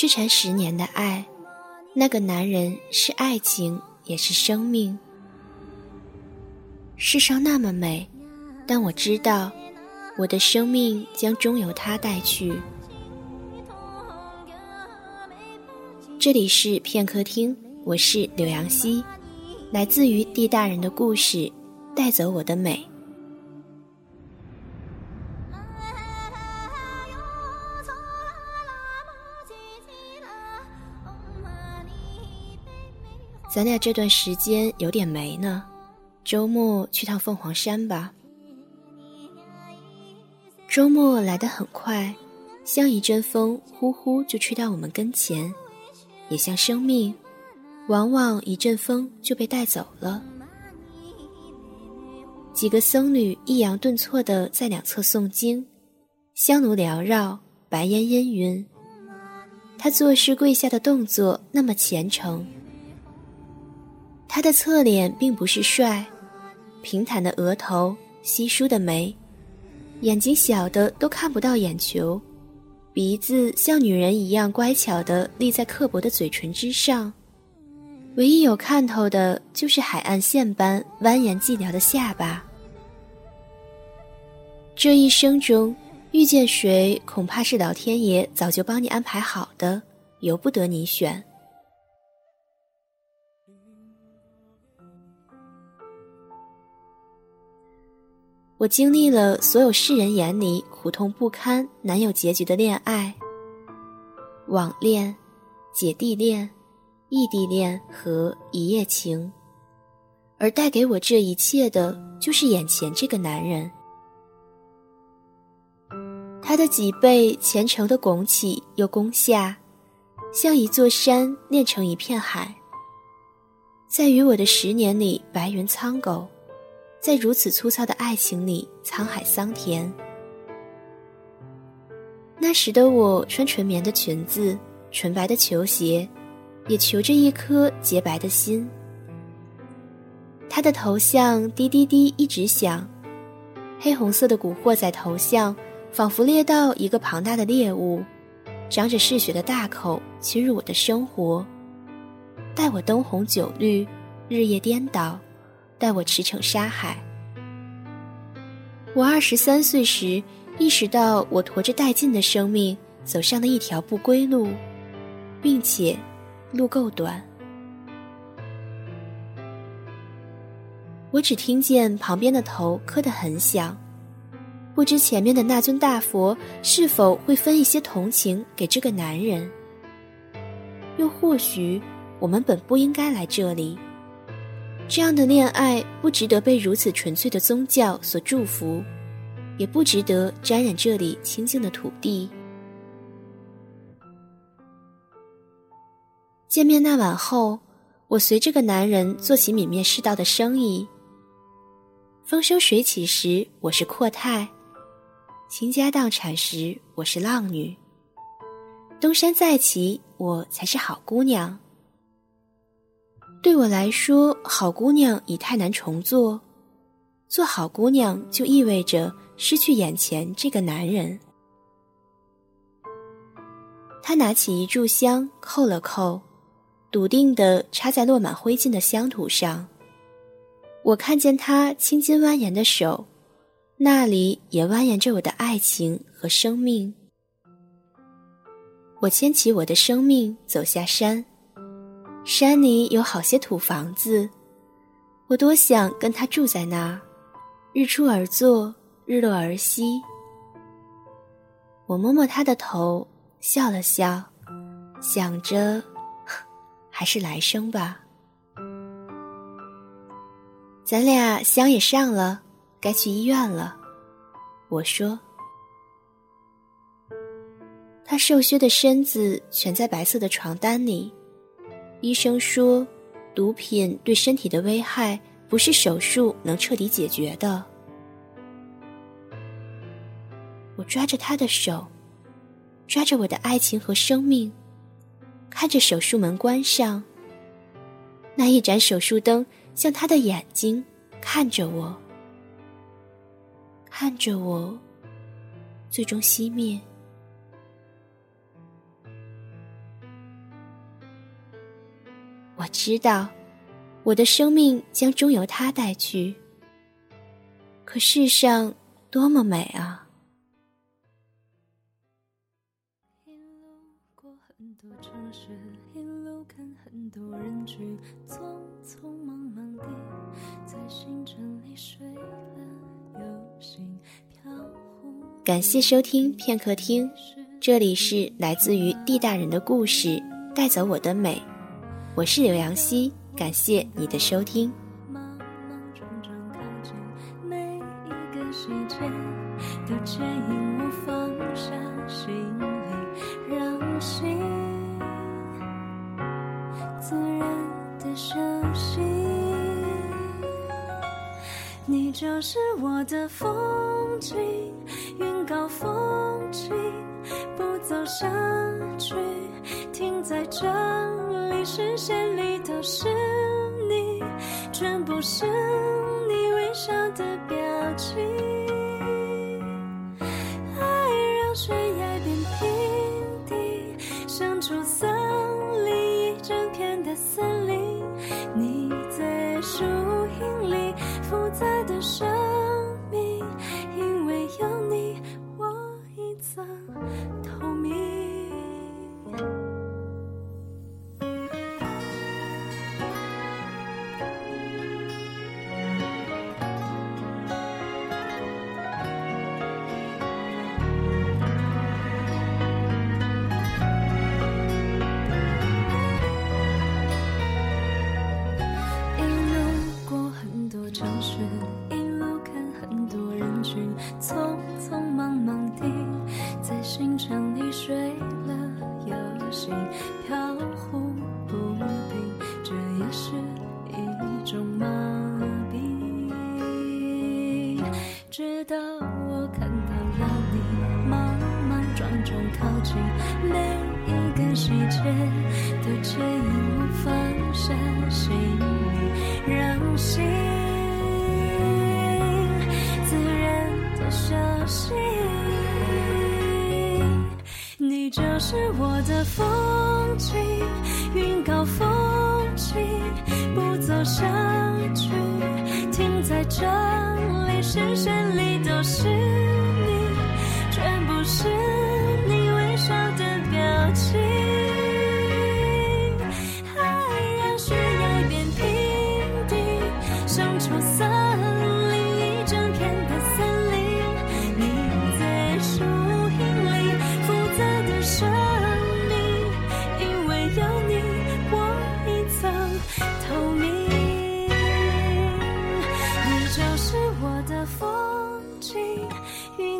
痴缠十年的爱，那个男人是爱情，也是生命。世上那么美，但我知道，我的生命将终由他带去。这里是片刻听，我是柳阳溪，来自于地大人的故事，带走我的美。咱俩这段时间有点没呢，周末去趟凤凰山吧。周末来得很快，像一阵风，呼呼就吹到我们跟前；也像生命，往往一阵风就被带走了。几个僧侣抑扬顿挫地在两侧诵经，香炉缭绕，白烟氤氲。他作诗跪下的动作那么虔诚。他的侧脸并不是帅，平坦的额头，稀疏的眉，眼睛小的都看不到眼球，鼻子像女人一样乖巧的立在刻薄的嘴唇之上，唯一有看头的就是海岸线般蜿蜒寂寥的下巴。这一生中遇见谁，恐怕是老天爷早就帮你安排好的，由不得你选。我经历了所有世人眼里苦痛不堪、难有结局的恋爱、网恋、姐弟恋、异地恋和一夜情，而带给我这一切的，就是眼前这个男人。他的脊背虔诚的拱起又弓下，像一座山练成一片海。在与我的十年里，白云苍狗。在如此粗糙的爱情里，沧海桑田。那时的我穿纯棉的裙子，纯白的球鞋，也求着一颗洁白的心。他的头像滴滴滴一直响，黑红色的古惑仔头像，仿佛猎到一个庞大的猎物，张着嗜血的大口侵入我的生活，待我灯红酒绿，日夜颠倒。带我驰骋沙海。我二十三岁时，意识到我驮着殆尽的生命走上了一条不归路，并且路够短。我只听见旁边的头磕得很响，不知前面的那尊大佛是否会分一些同情给这个男人，又或许我们本不应该来这里。这样的恋爱不值得被如此纯粹的宗教所祝福，也不值得沾染这里清净的土地。见面那晚后，我随这个男人做起泯灭世道的生意。风生水起时，我是阔太；倾家荡产时，我是浪女；东山再起，我才是好姑娘。对我来说，好姑娘已太难重做。做好姑娘就意味着失去眼前这个男人。他拿起一炷香，扣了扣，笃定地插在落满灰烬的香土上。我看见他青筋蜿蜒的手，那里也蜿蜒着我的爱情和生命。我牵起我的生命，走下山。山里有好些土房子，我多想跟他住在那儿，日出而作，日落而息。我摸摸他的头，笑了笑，想着，还是来生吧。咱俩香也上了，该去医院了。我说，他瘦削的身子蜷在白色的床单里。医生说，毒品对身体的危害不是手术能彻底解决的。我抓着他的手，抓着我的爱情和生命，看着手术门关上。那一盏手术灯像他的眼睛，看着我，看着我，最终熄灭。我知道，我的生命将终由他带去。可世上多么美啊！感谢收听片刻听，这里是来自于地大人的故事，带走我的美。我是刘阳希，感谢你的收听。莽莽撞撞靠近，每一个细节都牵引我放下行李，让心自然的休息。你就是我的风景，云高风轻，不走下去，停在这里，视线里都是你，全部是你微笑的表情。色心，让心自然的休息。你就是我的风景，云高风轻，不走下去，停在这里，视线